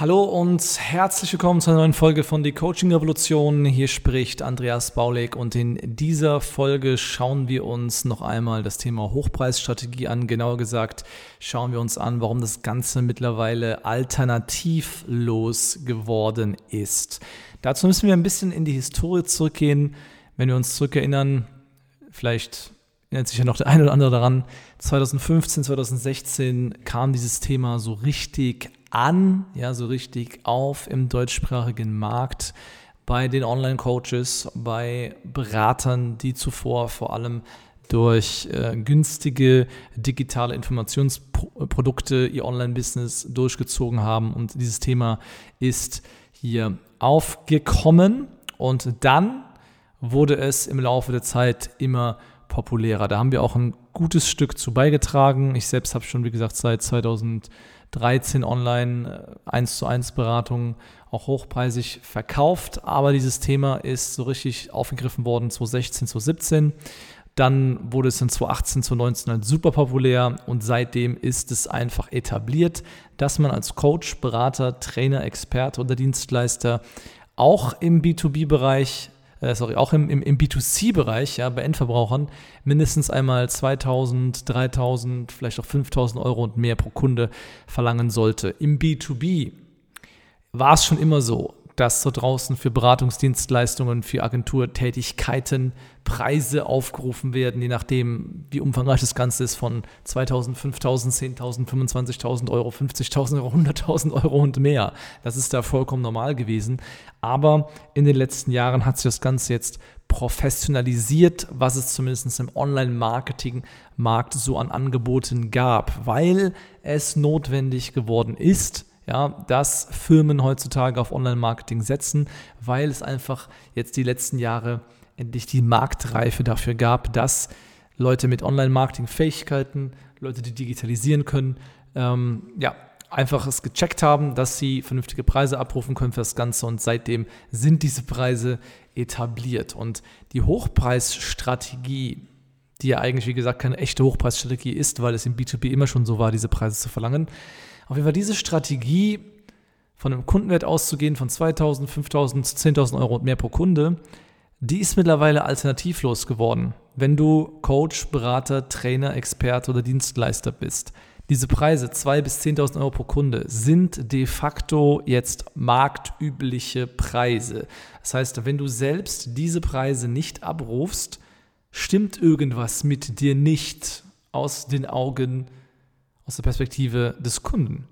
Hallo und herzlich willkommen zu einer neuen Folge von Die Coaching Revolution. Hier spricht Andreas Baulig und in dieser Folge schauen wir uns noch einmal das Thema Hochpreisstrategie an. Genauer gesagt schauen wir uns an, warum das Ganze mittlerweile alternativlos geworden ist. Dazu müssen wir ein bisschen in die Historie zurückgehen. Wenn wir uns zurückerinnern, vielleicht erinnert sich ja noch der eine oder andere daran, 2015, 2016 kam dieses Thema so richtig an, ja, so richtig auf im deutschsprachigen Markt bei den Online-Coaches, bei Beratern, die zuvor vor allem durch äh, günstige digitale Informationsprodukte ihr Online-Business durchgezogen haben. Und dieses Thema ist hier aufgekommen. Und dann wurde es im Laufe der Zeit immer populärer. Da haben wir auch ein gutes Stück zu beigetragen. Ich selbst habe schon, wie gesagt, seit 2000 13 online 1 äh, zu 1 Beratungen auch hochpreisig verkauft, aber dieses Thema ist so richtig aufgegriffen worden 2016, 2017. Dann wurde es in 2018, 2019 halt super populär und seitdem ist es einfach etabliert, dass man als Coach, Berater, Trainer, Experte oder Dienstleister auch im B2B-Bereich äh, sorry, auch im, im, im B2C-Bereich, ja, bei Endverbrauchern, mindestens einmal 2000, 3000, vielleicht auch 5000 Euro und mehr pro Kunde verlangen sollte. Im B2B war es schon immer so, dass so draußen für Beratungsdienstleistungen, für Agenturtätigkeiten Preise aufgerufen werden, je nachdem, wie umfangreich das Ganze ist, von 2000, 5000, 10.000, 25.000 Euro, 50.000 Euro, 100.000 Euro und mehr. Das ist da vollkommen normal gewesen. Aber in den letzten Jahren hat sich das Ganze jetzt professionalisiert, was es zumindest im Online-Marketing-Markt so an Angeboten gab, weil es notwendig geworden ist, ja, dass Firmen heutzutage auf Online-Marketing setzen, weil es einfach jetzt die letzten Jahre endlich die Marktreife dafür gab, dass Leute mit Online-Marketing-Fähigkeiten, Leute, die digitalisieren können, ähm, ja, einfach es gecheckt haben, dass sie vernünftige Preise abrufen können für das Ganze und seitdem sind diese Preise etabliert. Und die Hochpreisstrategie, die ja eigentlich, wie gesagt, keine echte Hochpreisstrategie ist, weil es im B2B immer schon so war, diese Preise zu verlangen, auf jeden Fall diese Strategie, von einem Kundenwert auszugehen von 2000, 5000, 10.000 Euro und mehr pro Kunde, die ist mittlerweile alternativlos geworden. Wenn du Coach, Berater, Trainer, Experte oder Dienstleister bist. Diese Preise, 2.000 bis 10.000 Euro pro Kunde, sind de facto jetzt marktübliche Preise. Das heißt, wenn du selbst diese Preise nicht abrufst, stimmt irgendwas mit dir nicht aus den Augen aus der Perspektive des Kunden.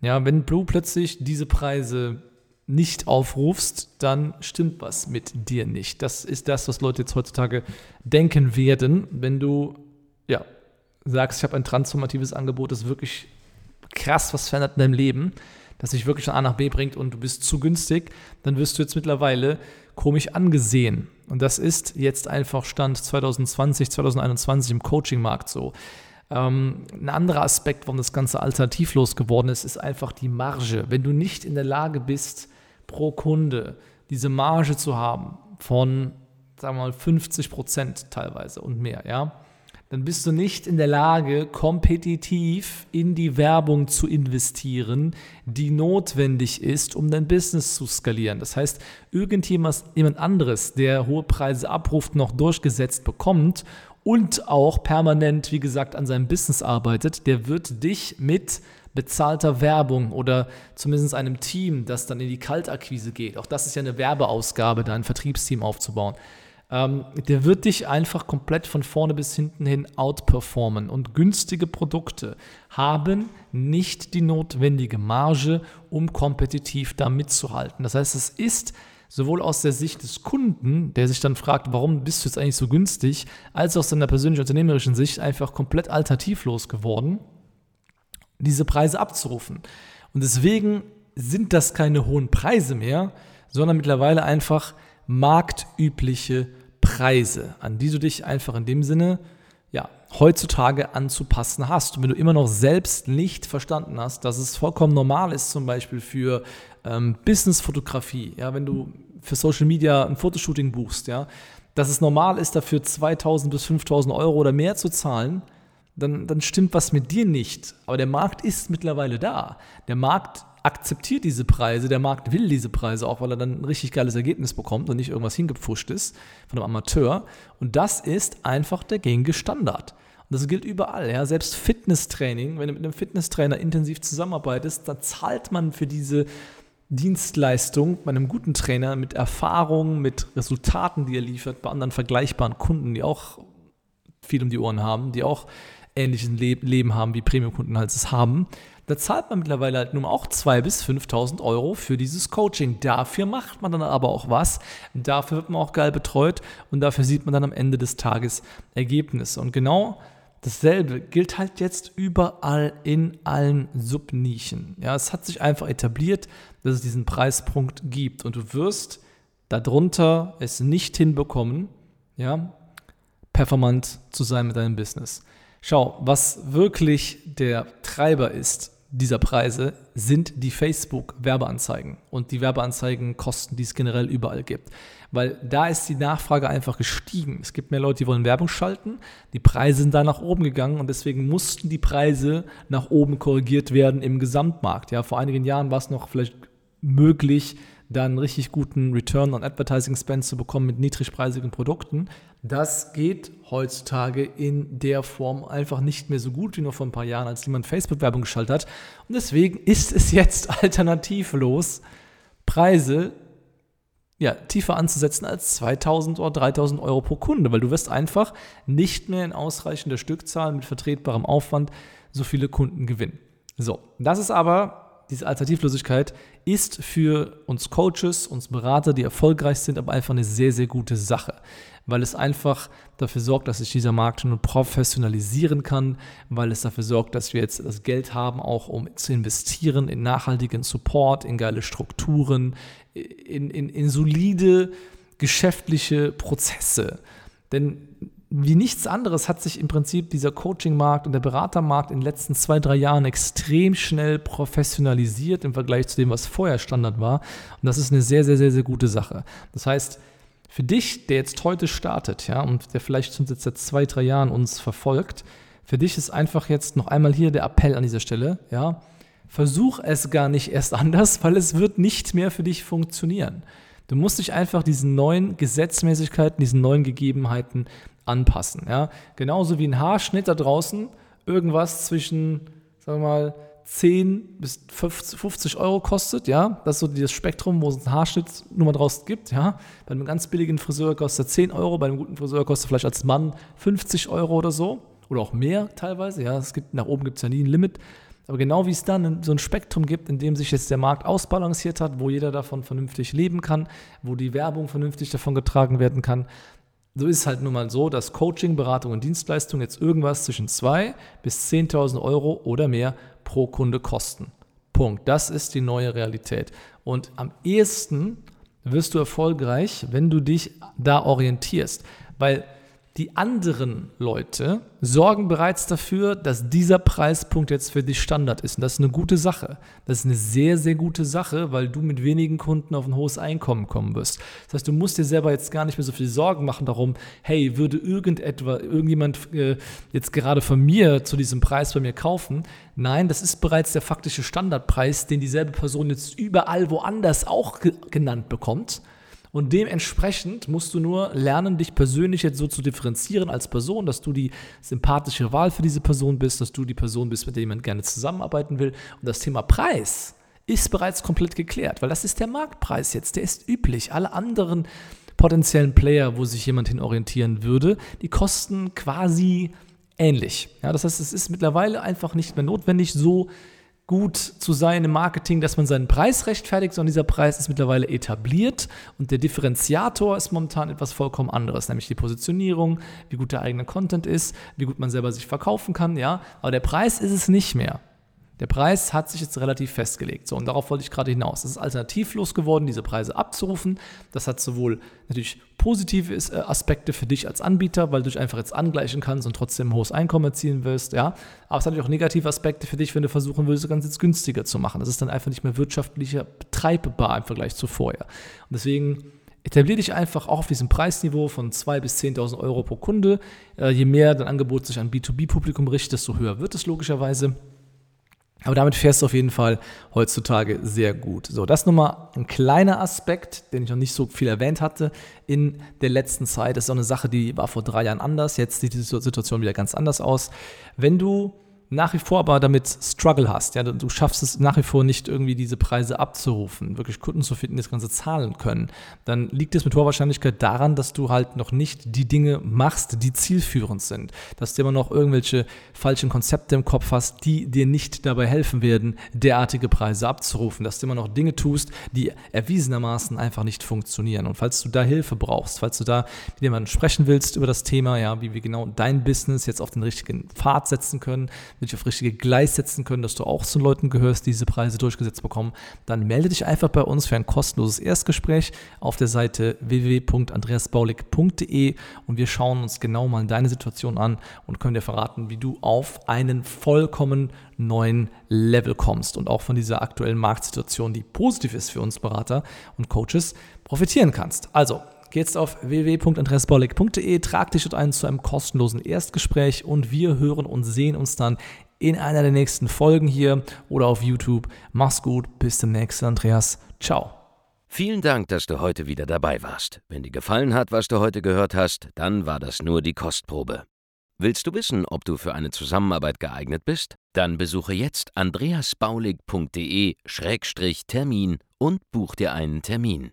Ja, wenn du plötzlich diese Preise nicht aufrufst, dann stimmt was mit dir nicht. Das ist das, was Leute jetzt heutzutage denken werden, wenn du ja, sagst, ich habe ein transformatives Angebot, das wirklich krass was verändert in deinem Leben, das dich wirklich von A nach B bringt und du bist zu günstig, dann wirst du jetzt mittlerweile komisch angesehen. Und das ist jetzt einfach Stand 2020, 2021 im Coaching-Markt so. Ähm, ein anderer Aspekt, warum das Ganze alternativlos geworden ist, ist einfach die Marge. Wenn du nicht in der Lage bist, pro Kunde diese Marge zu haben von, sagen wir mal, 50 Prozent teilweise und mehr, ja, dann bist du nicht in der Lage, kompetitiv in die Werbung zu investieren, die notwendig ist, um dein Business zu skalieren. Das heißt, irgendjemand jemand anderes, der hohe Preise abruft, noch durchgesetzt bekommt und auch permanent, wie gesagt, an seinem Business arbeitet, der wird dich mit bezahlter Werbung oder zumindest einem Team, das dann in die Kaltakquise geht, auch das ist ja eine Werbeausgabe, da ein Vertriebsteam aufzubauen, ähm, der wird dich einfach komplett von vorne bis hinten hin outperformen. Und günstige Produkte haben nicht die notwendige Marge, um kompetitiv da mitzuhalten. Das heißt, es ist Sowohl aus der Sicht des Kunden, der sich dann fragt, warum bist du jetzt eigentlich so günstig, als auch aus seiner persönlichen unternehmerischen Sicht einfach komplett alternativlos geworden, diese Preise abzurufen. Und deswegen sind das keine hohen Preise mehr, sondern mittlerweile einfach marktübliche Preise, an die du dich einfach in dem Sinne ja, heutzutage anzupassen hast. Und wenn du immer noch selbst nicht verstanden hast, dass es vollkommen normal ist, zum Beispiel für ähm, Business-Fotografie, ja, wenn du für Social Media ein Fotoshooting buchst, ja, dass es normal ist, dafür 2000 bis 5000 Euro oder mehr zu zahlen, dann, dann stimmt was mit dir nicht. Aber der Markt ist mittlerweile da. Der Markt akzeptiert diese Preise, der Markt will diese Preise auch, weil er dann ein richtig geiles Ergebnis bekommt und nicht irgendwas hingepfuscht ist von einem Amateur. Und das ist einfach der gängige Standard. Und das gilt überall, ja. Selbst Fitnesstraining, wenn du mit einem Fitnesstrainer intensiv zusammenarbeitest, dann zahlt man für diese Dienstleistung bei einem guten Trainer mit Erfahrung, mit Resultaten, die er liefert, bei anderen vergleichbaren Kunden, die auch viel um die Ohren haben, die auch ähnliches Leben haben, wie Premium-Kunden halt es haben. Da zahlt man mittlerweile halt nun auch 2.000 bis 5.000 Euro für dieses Coaching. Dafür macht man dann aber auch was. Dafür wird man auch geil betreut und dafür sieht man dann am Ende des Tages Ergebnisse. Und genau dasselbe gilt halt jetzt überall in allen Subnischen. Ja, es hat sich einfach etabliert, dass es diesen Preispunkt gibt und du wirst darunter es nicht hinbekommen, ja, performant zu sein mit deinem Business. Schau, was wirklich der Treiber ist dieser Preise sind die Facebook-Werbeanzeigen und die Werbeanzeigenkosten, die es generell überall gibt. Weil da ist die Nachfrage einfach gestiegen. Es gibt mehr Leute, die wollen Werbung schalten. Die Preise sind da nach oben gegangen und deswegen mussten die Preise nach oben korrigiert werden im Gesamtmarkt. Ja, vor einigen Jahren war es noch vielleicht möglich, dann richtig guten Return on Advertising Spend zu bekommen mit niedrigpreisigen Produkten. Das geht heutzutage in der Form einfach nicht mehr so gut wie noch vor ein paar Jahren, als jemand Facebook-Werbung geschaltet hat. Und deswegen ist es jetzt alternativlos, Preise ja, tiefer anzusetzen als 2000 oder 3000 Euro pro Kunde, weil du wirst einfach nicht mehr in ausreichender Stückzahl mit vertretbarem Aufwand so viele Kunden gewinnen. So, das ist aber diese Alternativlosigkeit ist für uns Coaches, uns Berater, die erfolgreich sind, aber einfach eine sehr, sehr gute Sache, weil es einfach dafür sorgt, dass sich dieser Markt nun professionalisieren kann, weil es dafür sorgt, dass wir jetzt das Geld haben, auch um zu investieren in nachhaltigen Support, in geile Strukturen, in, in, in solide geschäftliche Prozesse. Denn wie nichts anderes hat sich im Prinzip dieser Coaching-Markt und der Beratermarkt in den letzten zwei, drei Jahren extrem schnell professionalisiert im Vergleich zu dem, was vorher Standard war. Und das ist eine sehr, sehr, sehr, sehr gute Sache. Das heißt, für dich, der jetzt heute startet, ja, und der vielleicht schon seit zwei, drei Jahren uns verfolgt, für dich ist einfach jetzt noch einmal hier der Appell an dieser Stelle, ja, versuch es gar nicht erst anders, weil es wird nicht mehr für dich funktionieren. Du musst dich einfach diesen neuen Gesetzmäßigkeiten, diesen neuen Gegebenheiten anpassen. Ja? Genauso wie ein Haarschnitt da draußen irgendwas zwischen, sagen wir mal, 10 bis 50 Euro kostet, ja, das ist so das Spektrum, wo es einen Haarschnitt nur mal draußen gibt, ja. Bei einem ganz billigen Friseur kostet er 10 Euro, bei einem guten Friseur kostet er vielleicht als Mann 50 Euro oder so oder auch mehr teilweise, ja. Es gibt, nach oben gibt es ja nie ein Limit. Aber genau wie es dann so ein Spektrum gibt, in dem sich jetzt der Markt ausbalanciert hat, wo jeder davon vernünftig leben kann, wo die Werbung vernünftig davon getragen werden kann, so ist es halt nun mal so, dass Coaching, Beratung und Dienstleistung jetzt irgendwas zwischen 2.000 bis 10.000 Euro oder mehr pro Kunde kosten. Punkt. Das ist die neue Realität. Und am ehesten wirst du erfolgreich, wenn du dich da orientierst. Weil die anderen Leute sorgen bereits dafür, dass dieser Preispunkt jetzt für dich Standard ist. Und das ist eine gute Sache. Das ist eine sehr, sehr gute Sache, weil du mit wenigen Kunden auf ein hohes Einkommen kommen wirst. Das heißt, du musst dir selber jetzt gar nicht mehr so viel Sorgen machen darum, hey, würde irgendetwa, irgendjemand äh, jetzt gerade von mir zu diesem Preis bei mir kaufen? Nein, das ist bereits der faktische Standardpreis, den dieselbe Person jetzt überall woanders auch ge genannt bekommt. Und dementsprechend musst du nur lernen, dich persönlich jetzt so zu differenzieren als Person, dass du die sympathische Wahl für diese Person bist, dass du die Person bist, mit der jemand gerne zusammenarbeiten will. Und das Thema Preis ist bereits komplett geklärt, weil das ist der Marktpreis jetzt, der ist üblich. Alle anderen potenziellen Player, wo sich jemand hin orientieren würde, die kosten quasi ähnlich. Ja, das heißt, es ist mittlerweile einfach nicht mehr notwendig, so gut zu sein im Marketing, dass man seinen Preis rechtfertigt, sondern dieser Preis ist mittlerweile etabliert. Und der Differenziator ist momentan etwas vollkommen anderes, nämlich die Positionierung, wie gut der eigene Content ist, wie gut man selber sich verkaufen kann, ja, aber der Preis ist es nicht mehr. Der Preis hat sich jetzt relativ festgelegt. So, und darauf wollte ich gerade hinaus. Es ist alternativlos geworden, diese Preise abzurufen. Das hat sowohl natürlich positive äh, Aspekte für dich als Anbieter, weil du dich einfach jetzt angleichen kannst und trotzdem ein hohes Einkommen erzielen wirst, ja. Aber es hat natürlich auch negative Aspekte für dich, wenn du versuchen würdest, das Ganze jetzt günstiger zu machen. Das ist dann einfach nicht mehr wirtschaftlicher betreibbar im Vergleich zu vorher. Und deswegen etabliere dich einfach auch auf diesem Preisniveau von 2.000 bis 10.000 Euro pro Kunde. Äh, je mehr dein Angebot sich an B2B-Publikum richtet, desto höher wird es logischerweise. Aber damit fährst du auf jeden Fall heutzutage sehr gut. So, das ist nochmal ein kleiner Aspekt, den ich noch nicht so viel erwähnt hatte in der letzten Zeit. Das ist auch eine Sache, die war vor drei Jahren anders. Jetzt sieht die Situation wieder ganz anders aus. Wenn du nach wie vor aber damit Struggle hast, ja, du schaffst es nach wie vor nicht irgendwie diese Preise abzurufen, wirklich Kunden zu finden, die das Ganze zahlen können, dann liegt es mit hoher Wahrscheinlichkeit daran, dass du halt noch nicht die Dinge machst, die zielführend sind, dass du immer noch irgendwelche falschen Konzepte im Kopf hast, die dir nicht dabei helfen werden, derartige Preise abzurufen, dass du immer noch Dinge tust, die erwiesenermaßen einfach nicht funktionieren. Und falls du da Hilfe brauchst, falls du da mit jemandem sprechen willst über das Thema, ja, wie wir genau dein Business jetzt auf den richtigen Pfad setzen können, dich auf richtige Gleis setzen können, dass du auch zu Leuten gehörst, die diese Preise durchgesetzt bekommen, dann melde dich einfach bei uns für ein kostenloses Erstgespräch auf der Seite www.andreasbaulig.de und wir schauen uns genau mal deine Situation an und können dir verraten, wie du auf einen vollkommen neuen Level kommst und auch von dieser aktuellen Marktsituation, die positiv ist für uns Berater und Coaches, profitieren kannst. Also, Geh jetzt auf www.andreasbaulig.de, trag dich dort ein zu einem kostenlosen Erstgespräch und wir hören und sehen uns dann in einer der nächsten Folgen hier oder auf YouTube. Mach's gut, bis zum nächsten Andreas. Ciao. Vielen Dank, dass du heute wieder dabei warst. Wenn dir gefallen hat, was du heute gehört hast, dann war das nur die Kostprobe. Willst du wissen, ob du für eine Zusammenarbeit geeignet bist? Dann besuche jetzt andreasbaulig.de-termin und buch dir einen Termin.